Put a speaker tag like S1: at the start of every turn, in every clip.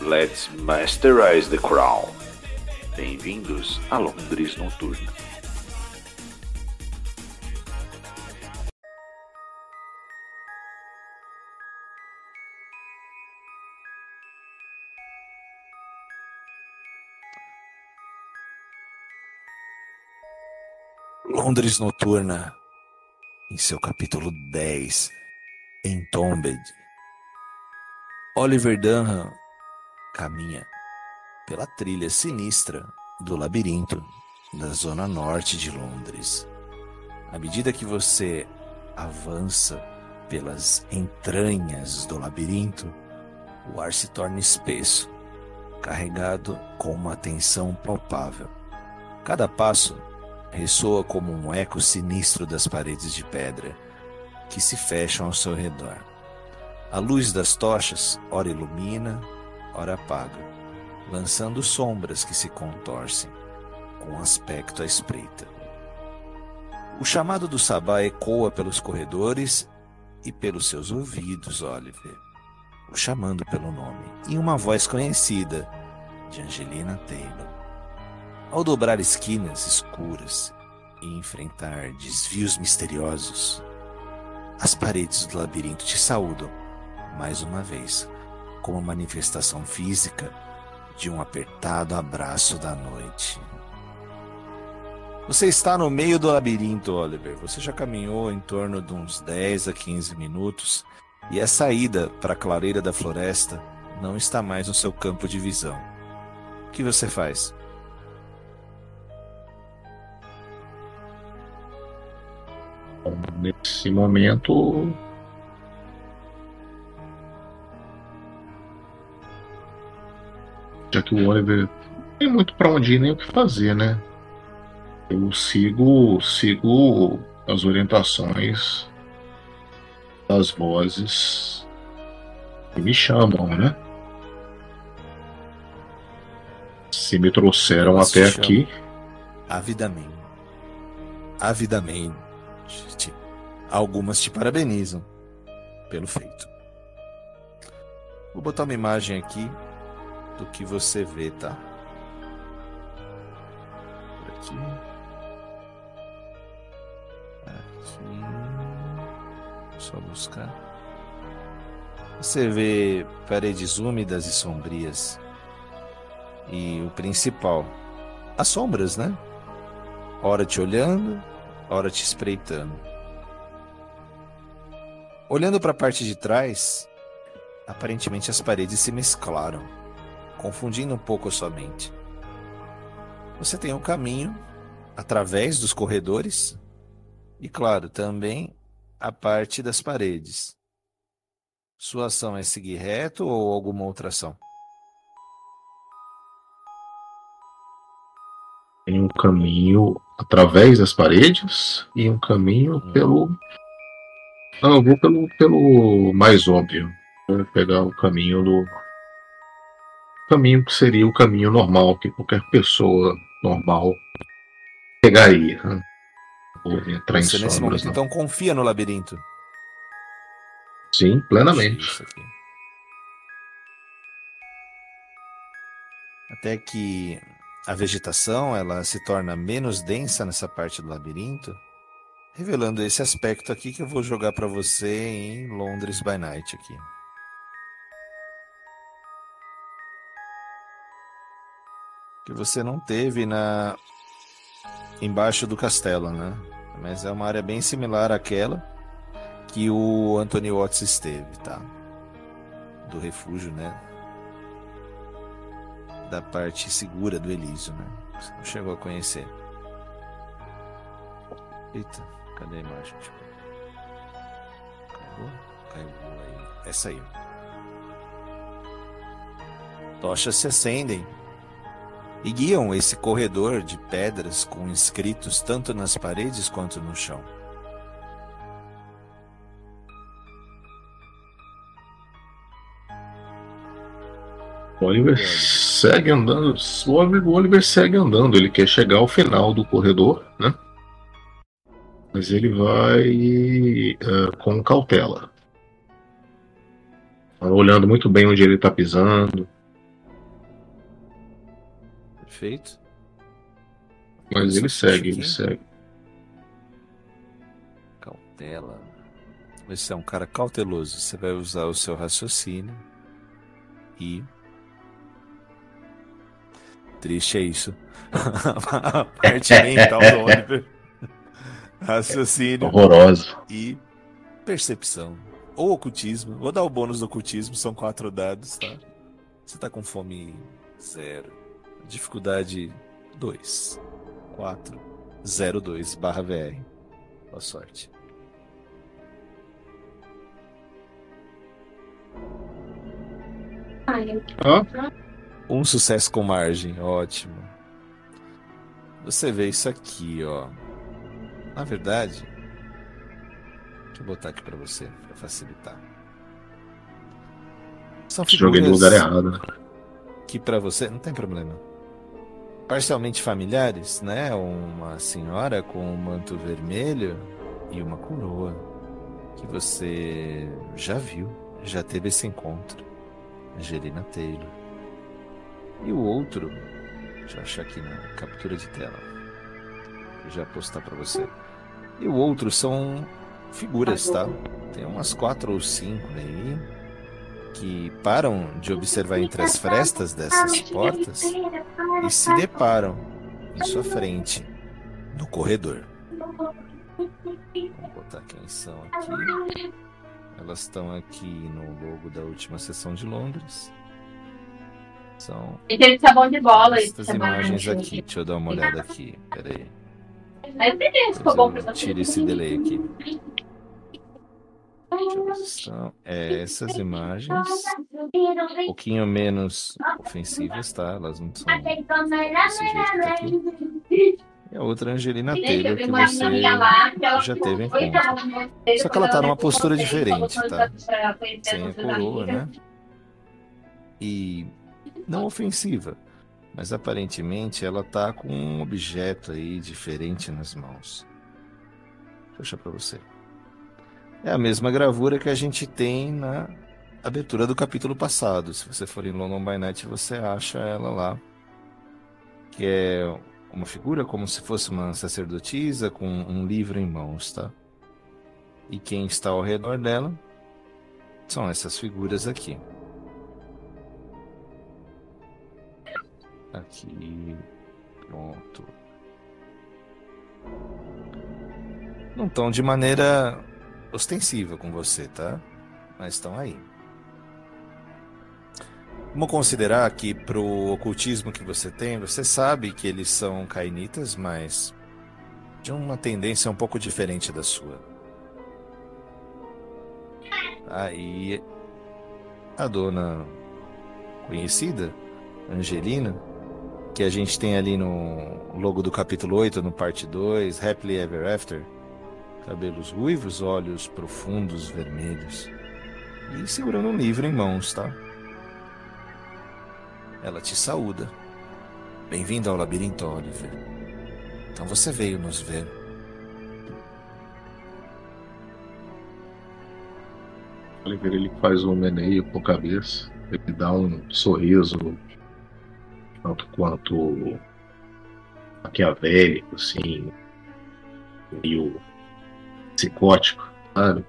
S1: Let's Masterize the Crown. Bem-vindos a Londres Noturna.
S2: Londres Noturna, em seu capítulo 10, Entombed. Oliver Dunham caminha pela trilha sinistra do labirinto da zona norte de Londres. À medida que você avança pelas entranhas do labirinto, o ar se torna espesso, carregado com uma tensão palpável. Cada passo ressoa como um eco sinistro das paredes de pedra que se fecham ao seu redor. A luz das tochas ora ilumina, ora apaga, lançando sombras que se contorcem com aspecto à espreita. O chamado do sabá ecoa pelos corredores e pelos seus ouvidos, Oliver, o chamando pelo nome, e uma voz conhecida de Angelina Taylor. Ao dobrar esquinas escuras e enfrentar desvios misteriosos, as paredes do labirinto te saúdam mais uma vez, como manifestação física de um apertado abraço da noite. Você está no meio do labirinto, Oliver. Você já caminhou em torno de uns 10 a 15 minutos e a saída para a clareira da floresta não está mais no seu campo de visão. O que você faz?
S3: nesse momento já que o Oliver não tem muito para onde ir nem o que fazer, né? Eu sigo sigo as orientações das vozes que me chamam, né? Se me trouxeram
S2: Elas
S3: até aqui,
S2: Avidamente. Avidamente. Te- Algumas te parabenizam pelo feito. Vou botar uma imagem aqui do que você vê, tá? Por aqui. Aqui. Só buscar. Você vê paredes úmidas e sombrias. E o principal, as sombras, né? Ora te olhando, ora te espreitando. Olhando para a parte de trás, aparentemente as paredes se mesclaram, confundindo um pouco a sua mente. Você tem um caminho através dos corredores e, claro, também a parte das paredes. Sua ação é seguir reto ou alguma outra ação?
S3: tem um caminho através das paredes e um caminho
S2: Hum.
S3: pelo. Não, eu vou pelo, pelo mais óbvio. Vou pegar o caminho do. Caminho que seria o caminho normal que qualquer pessoa normal pegaria. né? Vou entrar em
S2: Você nesse
S3: sombras.
S2: momento
S3: não.
S2: então confia no labirinto.
S3: Sim, plenamente.
S2: Até que a vegetação ela se torna menos densa nessa parte do labirinto, revelando esse aspecto aqui que eu vou jogar para você em Londres by Night aqui. Que você não teve na embaixo do castelo, né? Mas é uma área bem similar àquela que o Anthony Watts esteve, tá? Do refúgio, né? Da parte segura do Elísio, né? Você não chegou a conhecer. Eita, cadê a imagem? Ver. Caiu? Caiu aí. Essa aí. Tochas se acendem e guiam esse corredor de pedras com escritos tanto nas paredes quanto no chão.
S3: Oliver segue andando. O Oliver, segue andando. Ele quer chegar ao final do corredor, né? Mas ele vai uh, com cautela. Olhando muito bem onde ele está pisando.
S2: Perfeito.
S3: Mas ele segue, ele segue.
S2: Cautela. Você é um cara cauteloso. Você vai usar o seu raciocínio e Triste é isso. a parte mental do Oliver. Raciocínio.
S3: Horroroso.
S2: E percepção. Ou ocultismo. Vou dar o bônus do ocultismo, são quatro dados, tá? Você tá com fome zero. Dificuldade 2. 4. 02 barra VR. Boa sorte.
S3: Ah?
S2: Um sucesso com margem, ótimo. Você vê isso aqui, ó. Na verdade, deixa eu botar aqui para você, para facilitar.
S3: São Joguei no lugar errado.
S2: Que para você não tem problema. Parcialmente familiares, né? Uma senhora com um manto vermelho e uma coroa que você já viu, já teve esse encontro. Angelina Taylor. E o outro, deixa eu achar aqui na captura de tela. Já postar para você. E o outro são figuras, tá? Tem umas quatro ou cinco aí que param de observar entre as frestas dessas portas e se deparam em sua frente no corredor. Vamos botar quem são aqui. Elas estão aqui no logo da última sessão de Londres. São.
S4: E teve sabão de bola.
S2: Essas imagens aqui. Deixa eu dar uma olhada aqui. Pera aí. Tira esse delay aqui. Estão, é, essas imagens um pouquinho menos ofensivas, tá? Elas não são desse jeito que tá aqui. E a outra Angelina Taylor que você já teve encontro. Só que ela tá numa postura diferente, tá? Sem a coroa, né? E não ofensiva, mas aparentemente ela tá com um objeto aí diferente nas mãos. Deixa eu achar para você. É a mesma gravura que a gente tem na abertura do capítulo passado. Se você for em London by Night, você acha ela lá. Que é uma figura como se fosse uma sacerdotisa com um livro em mãos, tá? E quem está ao redor dela são essas figuras aqui. Aqui. Pronto. Não estão de maneira ostensiva com você, tá? Mas estão aí. Vamos considerar que pro ocultismo que você tem, você sabe que eles são cainitas, mas de uma tendência um pouco diferente da sua. Aí a dona conhecida, Angelina, que a gente tem ali no logo do capítulo 8, no parte 2, Happily Ever After. Cabelos ruivos, olhos profundos, vermelhos. E segurando um livro em mãos, tá? Ela te saúda. Bem-vindo ao labirinto, Oliver. Então você veio nos ver.
S3: Oliver ele faz um meneio com a cabeça, ele dá um sorriso tanto quanto maquiavélico, assim, meio psicótico, sabe?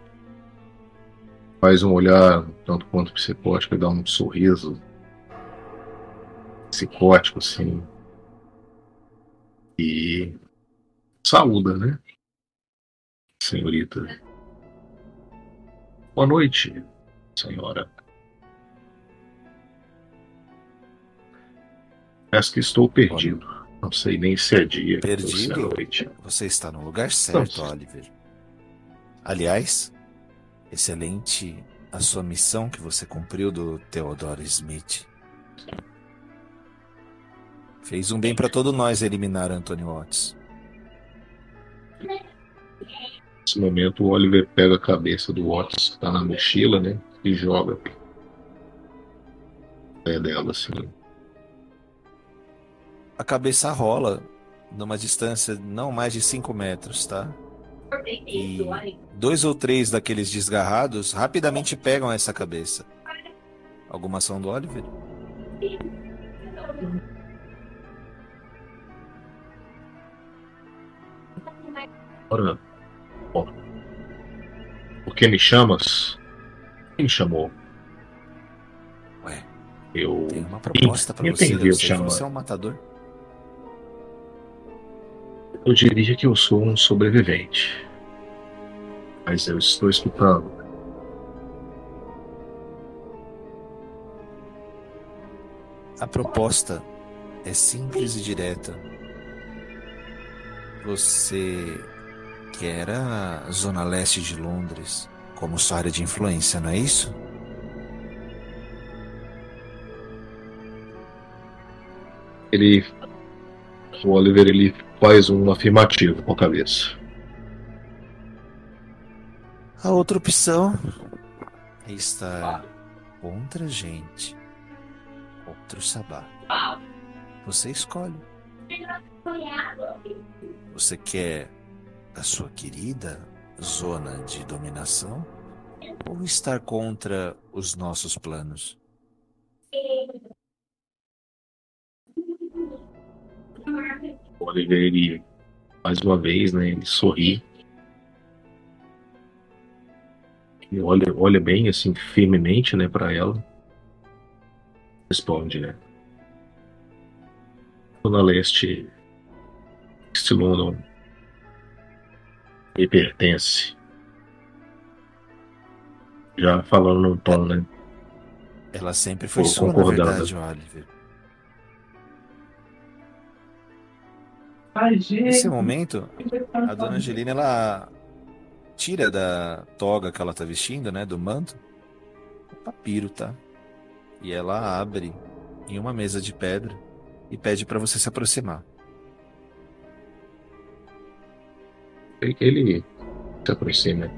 S3: Faz um olhar tanto quanto psicótico e dá um sorriso psicótico, assim. E saúda, né? Senhorita. Boa noite, senhora. Parece que estou perdido. Não sei nem se é dia
S2: perdido? ou se é noite. Você está no lugar certo, Não. Oliver. Aliás, excelente a sua missão que você cumpriu do Theodore Smith. Fez um bem para todos nós eliminar Anthony Watts.
S3: Nesse momento, o Oliver pega a cabeça do Watts, que tá na mochila, né? E joga. É dela, assim.
S2: A cabeça rola numa distância não mais de 5 metros, tá? E dois ou três daqueles desgarrados rapidamente pegam essa cabeça. Alguma ação do Oliver?
S3: Ora, bom. Por que me chamas? Quem me chamou?
S2: Ué,
S3: Eu.
S2: tem uma proposta pra você.
S3: O chamado.
S2: você é um matador.
S3: Eu diria que eu sou um sobrevivente. Mas eu estou escutando.
S2: A proposta é simples e direta. Você quer a zona leste de Londres como sua área de influência, não é isso?
S3: Ele. O Oliver ele faz um afirmativo com a cabeça.
S2: A outra opção é estar contra a gente, contra o Sabá. Você escolhe. Você quer a sua querida zona de dominação ou estar contra os nossos planos?
S3: Oliver ele, mais uma vez, né? Ele sorri. E olha, olha bem assim firmemente, né, para ela. Responde, né? Zona Leste, este London me pertence. Já falando num tom, né?
S2: Ela sempre foi sua, na verdade, Oliver. Nesse momento, a dona Angelina ela tira da toga que ela tá vestindo, né, do manto, o papiro, tá? E ela abre em uma mesa de pedra e pede pra você se aproximar.
S3: Ele se aproxima.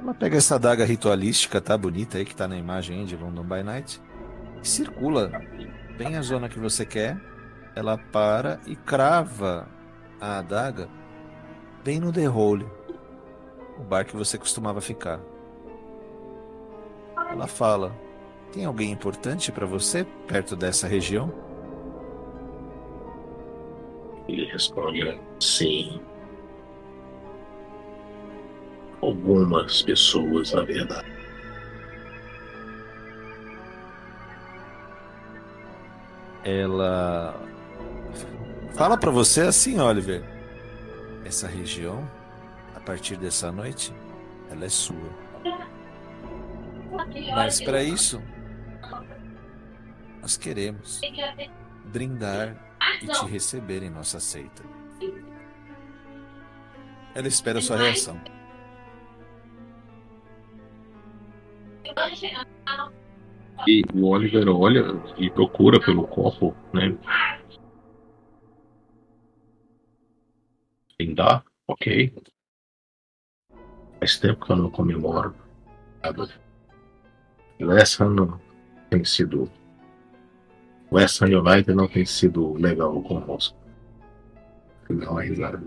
S2: Ela pega essa adaga ritualística, tá bonita aí que tá na imagem de London by Night, e circula bem a zona que você quer. Ela para e crava a adaga bem no Hole, o bar que você costumava ficar. Ela fala: Tem alguém importante pra você perto dessa região?
S3: Ele responde, sim. Algumas pessoas, na verdade.
S2: Ela fala pra você assim, Oliver. Essa região, a partir dessa noite, ela é sua. Mas para isso, nós queremos brindar e te receber em nossa seita. Ela espera sua reação.
S3: E o Oliver olha e procura pelo copo, né? Brindar? Ok. Faz tempo que eu não comemoro. Essa não tem sido. O West United não tem sido legal conosco. Dá uma risada.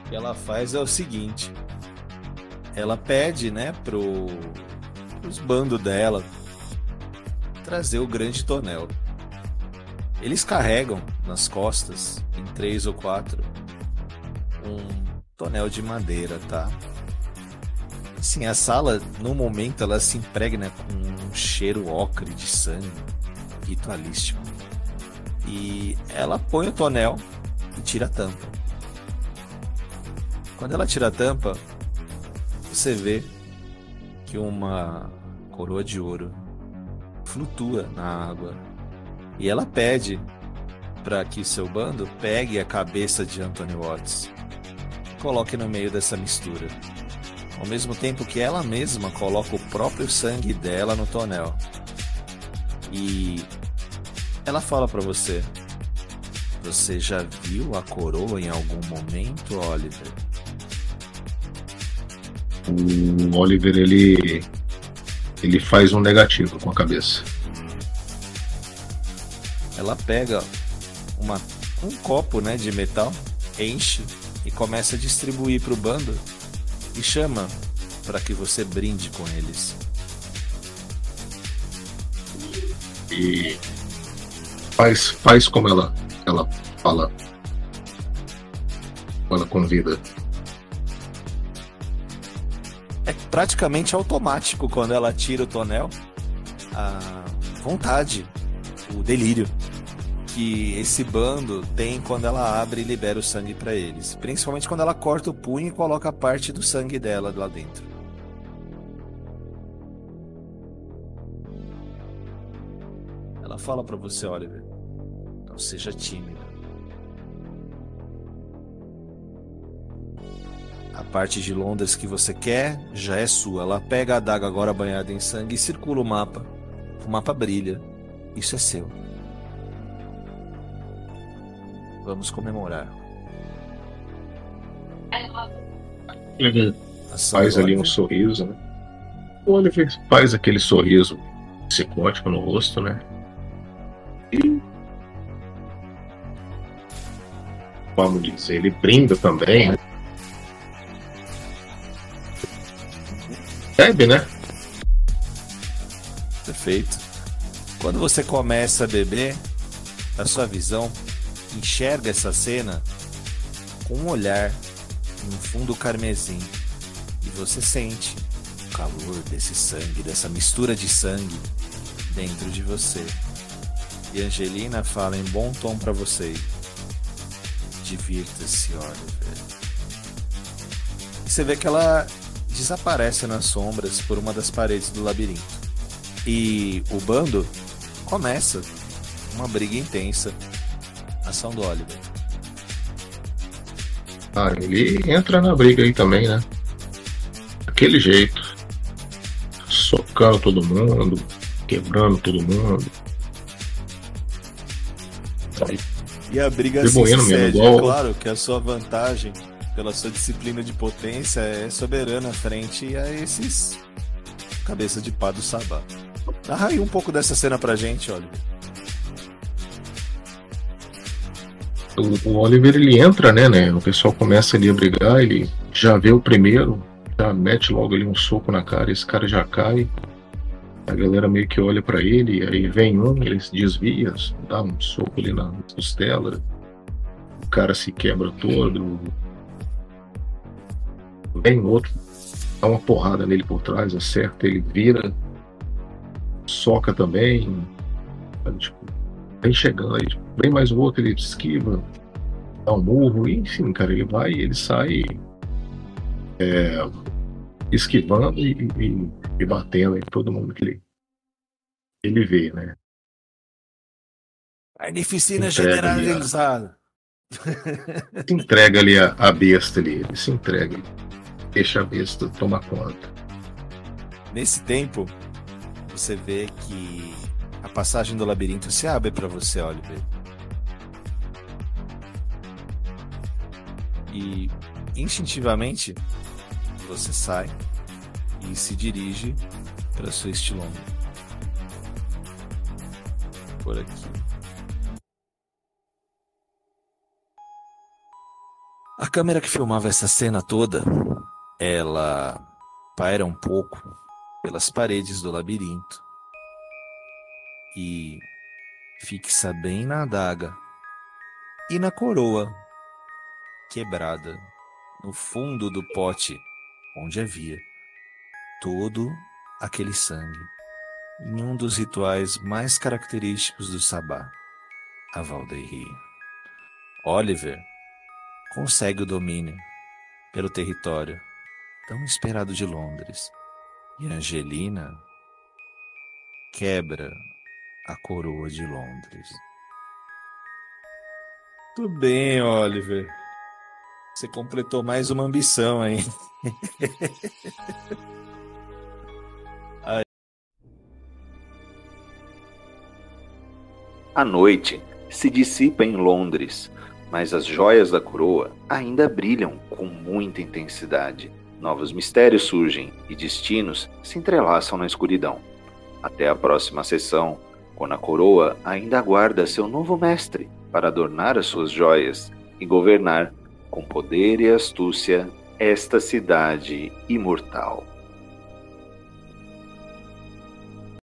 S2: O que ela faz é o seguinte: ela pede, né, pro os bandos dela trazer o grande tonel. Eles carregam nas costas, em três ou quatro, um tonel de madeira, tá? Assim, a sala, no momento, ela se impregna com um cheiro ocre de sangue ritualístico. E ela põe o tonel e tira a tampa. Quando ela tira a tampa, você vê que uma coroa de ouro flutua na água. E ela pede para que seu bando pegue a cabeça de Anthony Watts, coloque no meio dessa mistura. ao mesmo tempo que ela mesma coloca o próprio sangue dela no tonel. E ela fala para você: Você já viu a coroa em algum momento, Oliver?
S3: O Oliver ele ele faz um negativo com a cabeça.
S2: Ela pega uma, um copo, né, de metal, enche e começa a distribuir para o bando e chama para que você brinde com eles.
S3: E faz, faz como ela, ela fala. Ela convida.
S2: É praticamente automático quando ela tira o tonel. A vontade, o delírio que esse bando tem quando ela abre e libera o sangue para eles. Principalmente quando ela corta o punho e coloca parte do sangue dela lá dentro. Ela fala para você, Oliver, não seja tímido. A parte de Londres que você quer já é sua. Ela pega a adaga agora banhada em sangue e circula o mapa. O mapa brilha. Isso é seu. Vamos comemorar.
S3: Ele faz ali um sorriso, né? O Oliver faz aquele sorriso psicótico no rosto, né? E. Vamos dizer, ele brinda também, né? Bebe, né?
S2: Perfeito. Quando você começa a beber, a sua visão enxerga essa cena com um olhar no fundo carmesim e você sente o calor desse sangue, dessa mistura de sangue dentro de você. E Angelina fala em bom tom para você: Divirta-se, Oliver. E você vê que ela desaparece nas sombras por uma das paredes do labirinto. E o bando começa uma briga intensa ação do Oliver.
S3: Ah, ele entra na briga aí também, né? Daquele jeito. Socando todo mundo, quebrando todo mundo.
S2: E a briga se sucede. É claro que a sua vantagem, pela sua disciplina de potência, é soberana frente a esses cabeça de pá do Sabá. Narra aí um pouco dessa cena pra gente, Oliver.
S3: O, o Oliver ele entra, né, né? O pessoal começa ali a brigar, ele já vê o primeiro, já mete logo ali um soco na cara, esse cara já cai. A galera meio que olha para ele, aí vem um, ele se desvia, dá um soco ali na costela. O cara se quebra todo. Vem outro, dá uma porrada nele por trás, acerta, ele vira, soca também. Tipo, vem chegando, aí vem mais um outro, ele esquiva, dá um murro, e, enfim, cara, ele vai e ele sai é, esquivando e, e, e, batendo em todo mundo que ele, ele vê, né?
S2: Carnificina generalizada.
S3: Se entrega ali a, a besta ali, ele se entrega, deixa a besta tomar conta.
S2: Nesse tempo, você vê que a passagem do labirinto se abre para você, Oliver. E instintivamente você sai e se dirige para sua estilonga. Por aqui. A câmera que filmava essa cena toda, ela paira um pouco pelas paredes do labirinto e fixa bem na adaga e na coroa quebrada no fundo do pote onde havia todo aquele sangue em um dos rituais mais característicos do Sabá, a Valdeir. Oliver consegue o domínio pelo território tão esperado de Londres e Angelina quebra a coroa de Londres. Tudo bem, Oliver.
S5: Você completou mais uma ambição aí.
S2: A noite se dissipa em Londres, mas as joias da coroa ainda brilham com muita intensidade. Novos mistérios surgem e destinos se entrelaçam na escuridão. Até a próxima sessão, quando a coroa ainda aguarda seu novo mestre para adornar as suas joias e governar com poder e astúcia esta cidade imortal.